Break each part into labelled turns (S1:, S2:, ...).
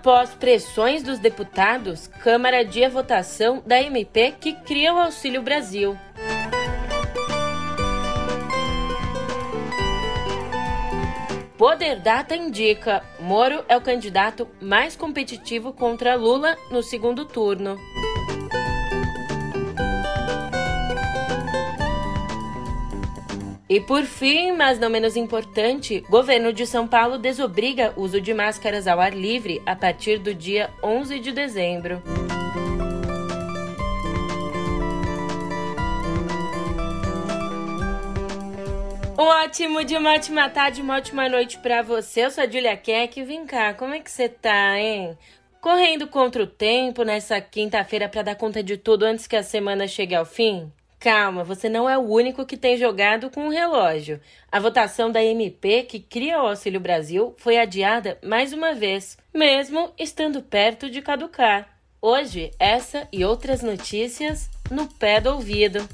S1: Após pressões dos deputados, Câmara adia votação da MP que cria o Auxílio Brasil. Poder Data indica: Moro é o candidato mais competitivo contra Lula no segundo turno. E por fim, mas não menos importante, governo de São Paulo desobriga uso de máscaras ao ar livre a partir do dia 11 de dezembro. Um ótimo dia, uma ótima tarde, uma ótima noite para você. Eu sou a Julia Keck. Vem cá, como é que você tá, hein? Correndo contra o tempo nessa quinta-feira para dar conta de tudo antes que a semana chegue ao fim? Calma, você não é o único que tem jogado com o relógio. A votação da MP, que cria o Auxílio Brasil, foi adiada mais uma vez, mesmo estando perto de caducar. Hoje, essa e outras notícias no pé do ouvido.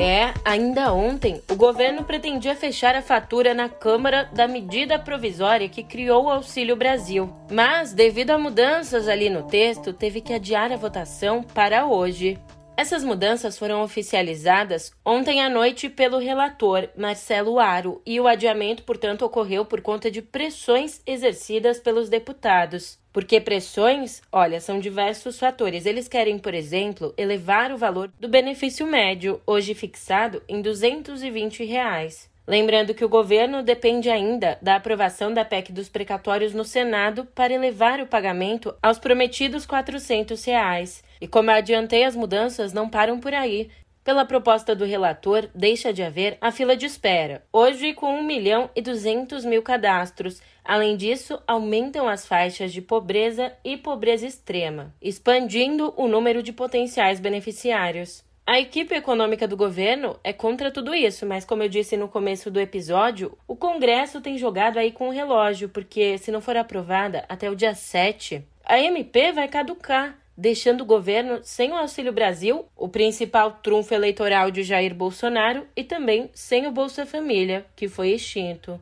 S1: É, ainda ontem, o governo pretendia fechar a fatura na Câmara da medida provisória que criou o Auxílio Brasil. Mas, devido a mudanças ali no texto, teve que adiar a votação para hoje. Essas mudanças foram oficializadas ontem à noite pelo relator Marcelo Aro e o adiamento, portanto, ocorreu por conta de pressões exercidas pelos deputados. Porque pressões, olha, são diversos fatores. Eles querem, por exemplo, elevar o valor do benefício médio, hoje fixado em 220 reais. Lembrando que o governo depende ainda da aprovação da PEC dos precatórios no Senado para elevar o pagamento aos prometidos 400 reais. E como adiantei, as mudanças não param por aí. Pela proposta do relator, deixa de haver a fila de espera, hoje com 1 milhão e 200 mil cadastros. Além disso, aumentam as faixas de pobreza e pobreza extrema, expandindo o número de potenciais beneficiários. A equipe econômica do governo é contra tudo isso, mas como eu disse no começo do episódio, o Congresso tem jogado aí com o relógio, porque se não for aprovada até o dia 7, a MP vai caducar deixando o governo sem o Auxílio Brasil, o principal trunfo eleitoral de Jair Bolsonaro, e também sem o Bolsa Família, que foi extinto.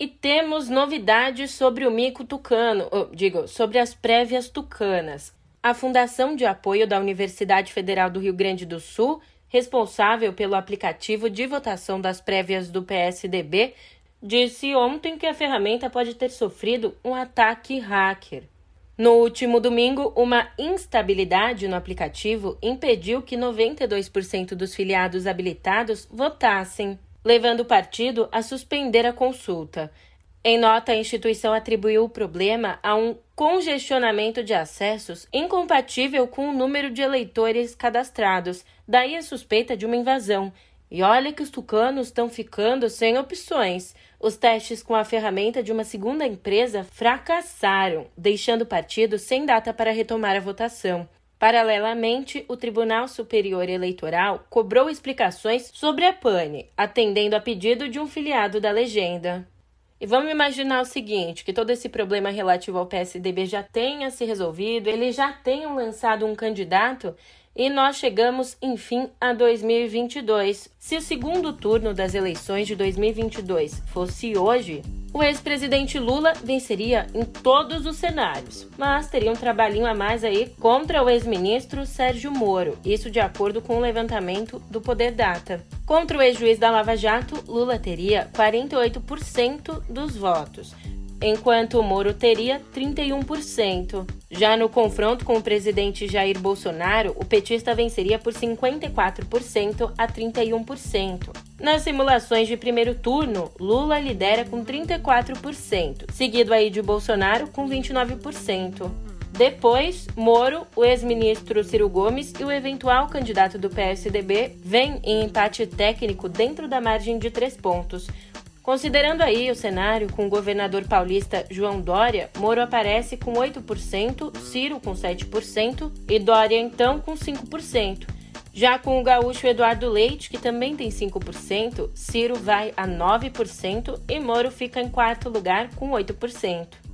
S1: E temos novidades sobre o mico tucano, ou, digo, sobre as prévias tucanas. A Fundação de Apoio da Universidade Federal do Rio Grande do Sul, responsável pelo aplicativo de votação das prévias do PSDB, disse ontem que a ferramenta pode ter sofrido um ataque hacker. No último domingo, uma instabilidade no aplicativo impediu que 92% dos filiados habilitados votassem, levando o partido a suspender a consulta. Em nota, a instituição atribuiu o problema a um congestionamento de acessos incompatível com o número de eleitores cadastrados, daí a suspeita de uma invasão. E olha que os tucanos estão ficando sem opções. Os testes com a ferramenta de uma segunda empresa fracassaram, deixando o partido sem data para retomar a votação. Paralelamente, o Tribunal Superior Eleitoral cobrou explicações sobre a pane, atendendo a pedido de um filiado da legenda. E vamos imaginar o seguinte, que todo esse problema relativo ao PSDB já tenha se resolvido, eles já tenham lançado um candidato e nós chegamos, enfim, a 2022. Se o segundo turno das eleições de 2022 fosse hoje, o ex-presidente Lula venceria em todos os cenários, mas teria um trabalhinho a mais aí contra o ex-ministro Sérgio Moro, isso de acordo com o levantamento do Poder Data. Contra o ex-juiz da Lava Jato, Lula teria 48% dos votos, enquanto o Moro teria 31%. Já no confronto com o presidente Jair Bolsonaro, o petista venceria por 54% a 31%. Nas simulações de primeiro turno, Lula lidera com 34%, seguido aí de Bolsonaro com 29%. Depois, Moro, o ex-ministro Ciro Gomes e o eventual candidato do PSDB vêm em empate técnico dentro da margem de três pontos, Considerando aí o cenário com o governador paulista João Dória, Moro aparece com 8%, Ciro com 7% e Dória então com 5%. Já com o gaúcho Eduardo Leite, que também tem 5%, Ciro vai a 9% e Moro fica em quarto lugar com 8%.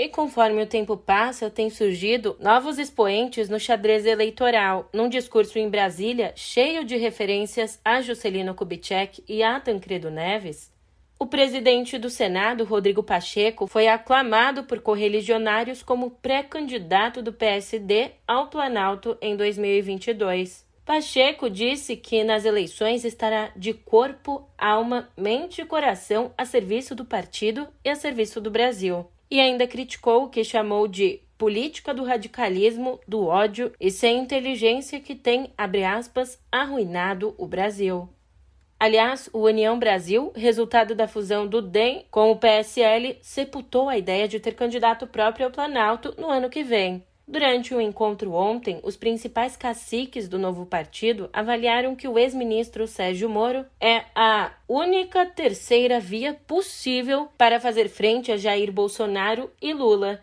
S1: E conforme o tempo passa, tem surgido novos expoentes no xadrez eleitoral, num discurso em Brasília cheio de referências a Juscelino Kubitschek e a Tancredo Neves. O presidente do Senado, Rodrigo Pacheco, foi aclamado por correligionários como pré-candidato do PSD ao Planalto em 2022. Pacheco disse que nas eleições estará de corpo, alma, mente e coração a serviço do partido e a serviço do Brasil. E ainda criticou o que chamou de política do radicalismo, do ódio e sem inteligência que tem, abre aspas, arruinado o Brasil. Aliás, o União Brasil, resultado da fusão do DEM com o PSL, sepultou a ideia de ter candidato próprio ao Planalto no ano que vem. Durante o um encontro ontem, os principais caciques do novo partido avaliaram que o ex-ministro Sérgio Moro é a única terceira via possível para fazer frente a Jair Bolsonaro e Lula.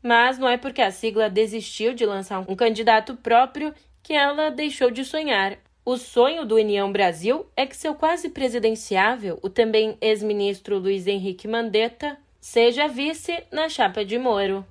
S1: Mas não é porque a sigla desistiu de lançar um candidato próprio que ela deixou de sonhar. O sonho do União Brasil é que seu quase presidenciável, o também ex-ministro Luiz Henrique Mandetta, seja vice na chapa de Moro.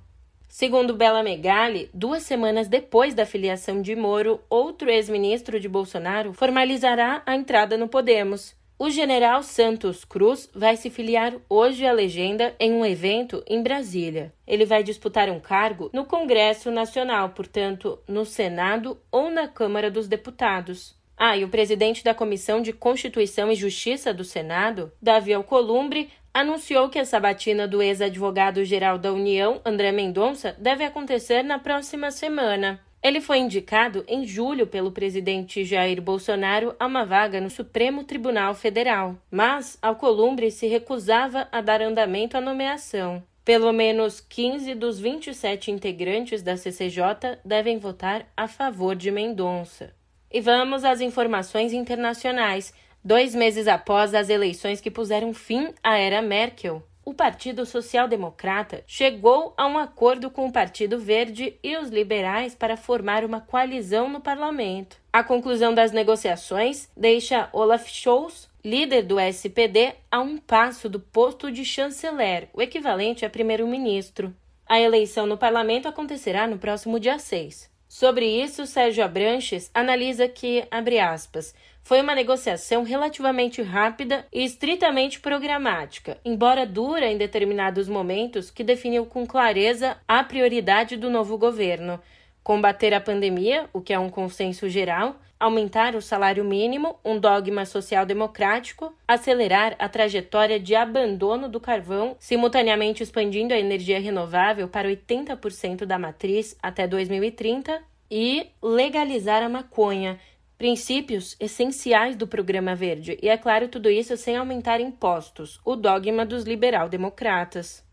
S1: Segundo Bela Megali, duas semanas depois da filiação de Moro, outro ex-ministro de Bolsonaro formalizará a entrada no Podemos. O general Santos Cruz vai se filiar hoje à legenda em um evento em Brasília. Ele vai disputar um cargo no Congresso Nacional, portanto, no Senado ou na Câmara dos Deputados. Ah, e o presidente da Comissão de Constituição e Justiça do Senado, Davi Alcolumbre, anunciou que a sabatina do ex-advogado-geral da União, André Mendonça, deve acontecer na próxima semana. Ele foi indicado em julho pelo presidente Jair Bolsonaro a uma vaga no Supremo Tribunal Federal, mas Alcolumbre se recusava a dar andamento à nomeação. Pelo menos 15 dos 27 integrantes da CCJ devem votar a favor de Mendonça. E vamos às informações internacionais. Dois meses após as eleições que puseram fim à era Merkel, o Partido Social Democrata chegou a um acordo com o Partido Verde e os liberais para formar uma coalizão no parlamento. A conclusão das negociações deixa Olaf Scholz, líder do SPD, a um passo do posto de chanceler, o equivalente a primeiro-ministro. A eleição no parlamento acontecerá no próximo dia 6. Sobre isso, Sérgio Abranches analisa que, abre aspas, foi uma negociação relativamente rápida e estritamente programática, embora dura em determinados momentos, que definiu com clareza a prioridade do novo governo: combater a pandemia, o que é um consenso geral, aumentar o salário mínimo, um dogma social-democrático, acelerar a trajetória de abandono do carvão, simultaneamente expandindo a energia renovável para 80% da matriz até 2030 e legalizar a maconha, princípios essenciais do programa verde. E é claro, tudo isso sem aumentar impostos, o dogma dos liberal-democratas.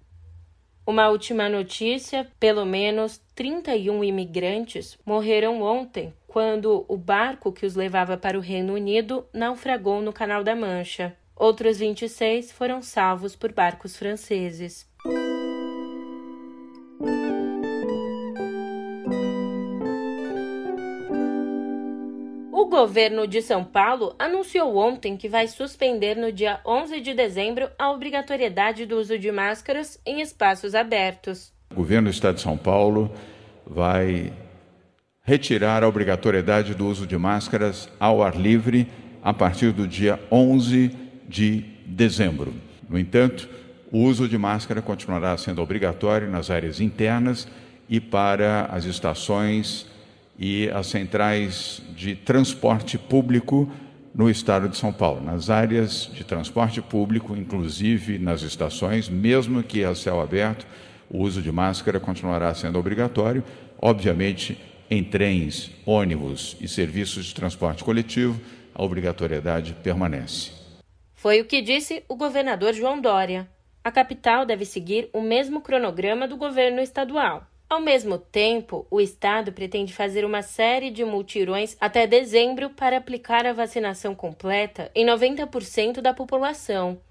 S1: Uma última notícia: pelo menos 31 imigrantes morreram ontem quando o barco que os levava para o Reino Unido naufragou no Canal da Mancha. Outros 26 foram salvos por barcos franceses. O governo de São Paulo anunciou ontem que vai suspender no dia 11 de dezembro a obrigatoriedade do uso de máscaras em espaços abertos.
S2: O governo do Estado de São Paulo vai retirar a obrigatoriedade do uso de máscaras ao ar livre a partir do dia 11 de dezembro. No entanto, o uso de máscara continuará sendo obrigatório nas áreas internas e para as estações e as centrais de transporte público no estado de São Paulo. Nas áreas de transporte público, inclusive nas estações, mesmo que a céu aberto, o uso de máscara continuará sendo obrigatório. Obviamente, em trens, ônibus e serviços de transporte coletivo, a obrigatoriedade permanece.
S1: Foi o que disse o governador João Dória. A capital deve seguir o mesmo cronograma do governo estadual. Ao mesmo tempo, o Estado pretende fazer uma série de multirões até dezembro para aplicar a vacinação completa em 90% da população.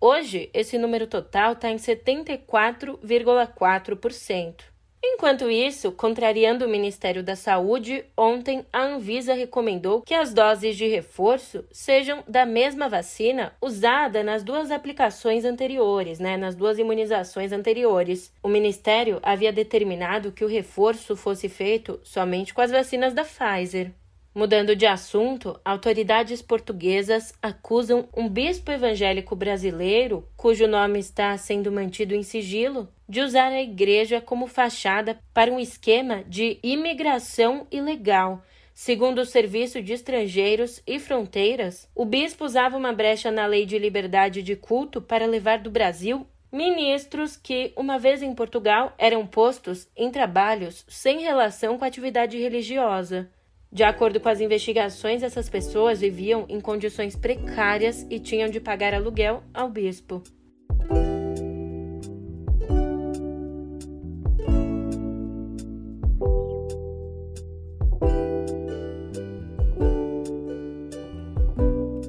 S1: Hoje, esse número total está em 74,4%. Enquanto isso, contrariando o Ministério da Saúde, ontem a Anvisa recomendou que as doses de reforço sejam da mesma vacina usada nas duas aplicações anteriores, né, nas duas imunizações anteriores. O Ministério havia determinado que o reforço fosse feito somente com as vacinas da Pfizer. Mudando de assunto, autoridades portuguesas acusam um bispo evangélico brasileiro, cujo nome está sendo mantido em sigilo, de usar a igreja como fachada para um esquema de imigração ilegal. Segundo o Serviço de Estrangeiros e Fronteiras, o bispo usava uma brecha na lei de liberdade de culto para levar do Brasil ministros que, uma vez em Portugal, eram postos em trabalhos sem relação com a atividade religiosa. De acordo com as investigações, essas pessoas viviam em condições precárias e tinham de pagar aluguel ao bispo.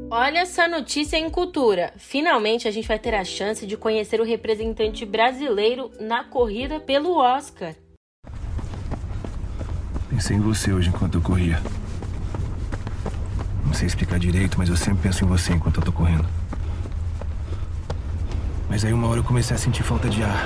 S1: Olha essa notícia em cultura. Finalmente a gente vai ter a chance de conhecer o representante brasileiro na corrida pelo Oscar.
S3: Pensei em você hoje enquanto eu corria. Não sei explicar direito, mas eu sempre penso em você enquanto eu tô correndo. Mas aí uma hora eu comecei a sentir falta de ar.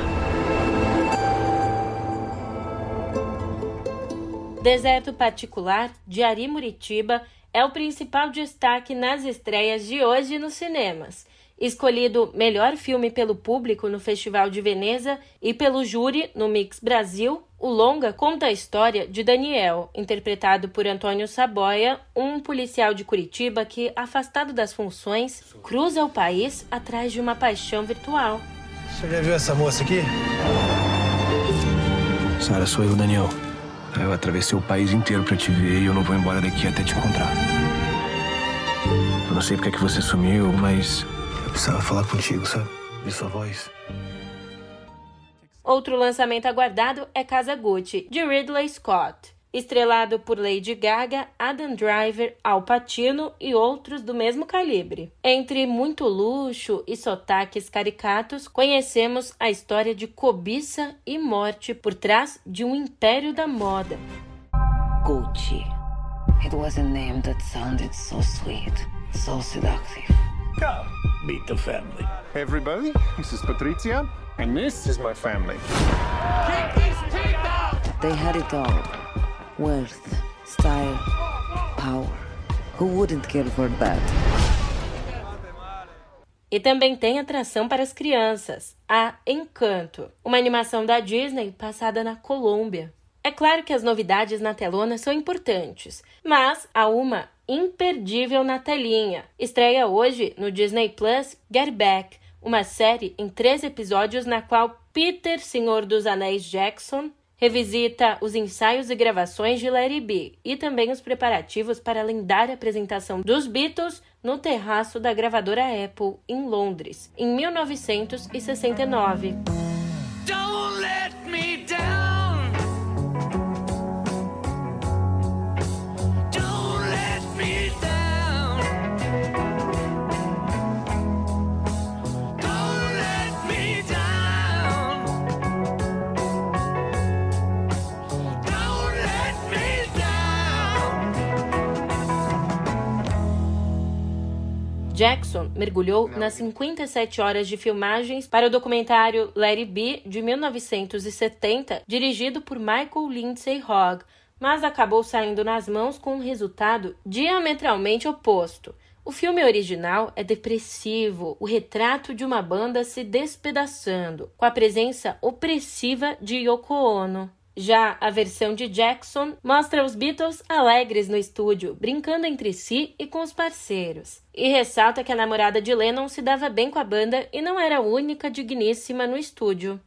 S1: Deserto Particular, de Ari Muritiba, é o principal destaque nas estreias de hoje nos cinemas. Escolhido melhor filme pelo público no Festival de Veneza e pelo júri no Mix Brasil, o longa conta a história de Daniel, interpretado por Antônio Saboia, um policial de Curitiba que, afastado das funções, cruza o país atrás de uma paixão virtual.
S3: Você já viu essa moça aqui? Sara, sou eu, Daniel. Eu atravessei o país inteiro para te ver e eu não vou embora daqui até te encontrar. Eu não sei porque é que você sumiu, mas precisava falar contigo, sabe? Ver sua voz.
S1: Outro lançamento aguardado é Casa Gucci, de Ridley Scott. Estrelado por Lady Gaga, Adam Driver, Al Pacino e outros do mesmo calibre. Entre muito luxo e sotaques caricatos, conhecemos a história de cobiça e morte por trás de um império da moda.
S4: Gucci. It was a name that sounded so sweet, so seductive.
S5: Come, meet the family.
S6: Hey everybody, this is Patricia. And this is my family.
S4: They had it all wealth, style, power. Who wouldn't care for that?
S1: E também tem atração para as crianças, a Encanto, uma animação da Disney passada na Colômbia. É claro que as novidades na telona são importantes, mas há uma imperdível na telinha. Estreia hoje no Disney Plus Get Back, uma série em três episódios na qual Peter, Senhor dos Anéis Jackson, revisita os ensaios e gravações de Larry B e também os preparativos para a lendária apresentação dos Beatles no terraço da gravadora Apple em Londres, em 1969. Mergulhou nas 57 horas de filmagens para o documentário Let It Be de 1970, dirigido por Michael Lindsay Hogg, mas acabou saindo nas mãos com um resultado diametralmente oposto. O filme original é depressivo, o retrato de uma banda se despedaçando, com a presença opressiva de Yoko Ono. Já a versão de Jackson mostra os Beatles alegres no estúdio, brincando entre si e com os parceiros. E ressalta que a namorada de Lennon se dava bem com a banda e não era a única digníssima no estúdio.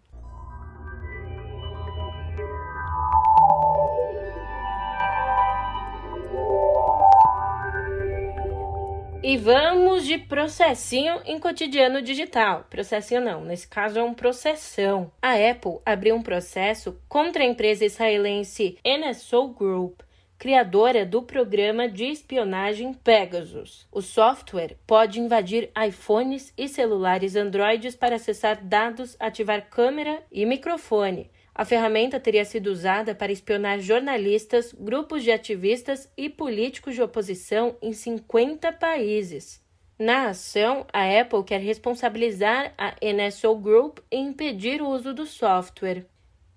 S1: E vamos de processinho em cotidiano digital. Processinho não, nesse caso é um processão. A Apple abriu um processo contra a empresa israelense NSO Group, criadora do programa de espionagem Pegasus. O software pode invadir iPhones e celulares Androids para acessar dados, ativar câmera e microfone A ferramenta teria sido usada para espionar jornalistas, grupos de ativistas e políticos de oposição em 50 países. Na ação, a Apple quer responsabilizar a NSO Group e impedir o uso do software.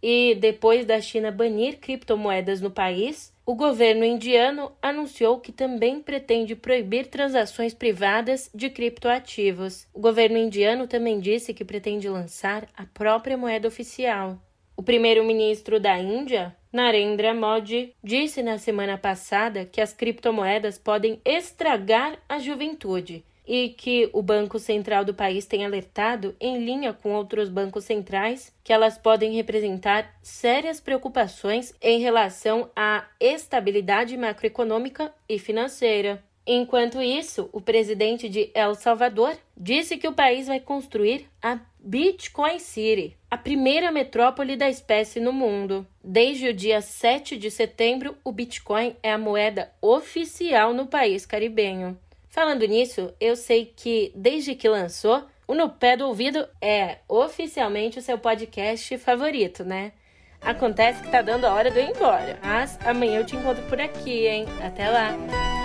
S1: E depois da China banir criptomoedas no país, o governo indiano anunciou que também pretende proibir transações privadas de criptoativos. O governo indiano também disse que pretende lançar a própria moeda oficial. O primeiro-ministro da Índia, Narendra Modi, disse na semana passada que as criptomoedas podem estragar a juventude e que o Banco Central do país tem alertado, em linha com outros bancos centrais, que elas podem representar sérias preocupações em relação à estabilidade macroeconômica e financeira. Enquanto isso, o presidente de El Salvador disse que o país vai construir a Bitcoin City, a primeira metrópole da espécie no mundo. Desde o dia 7 de setembro, o Bitcoin é a moeda oficial no país caribenho. Falando nisso, eu sei que desde que lançou, o No Pé do Ouvido é oficialmente o seu podcast favorito, né? Acontece que tá dando a hora de eu ir embora, mas amanhã eu te encontro por aqui, hein? Até lá!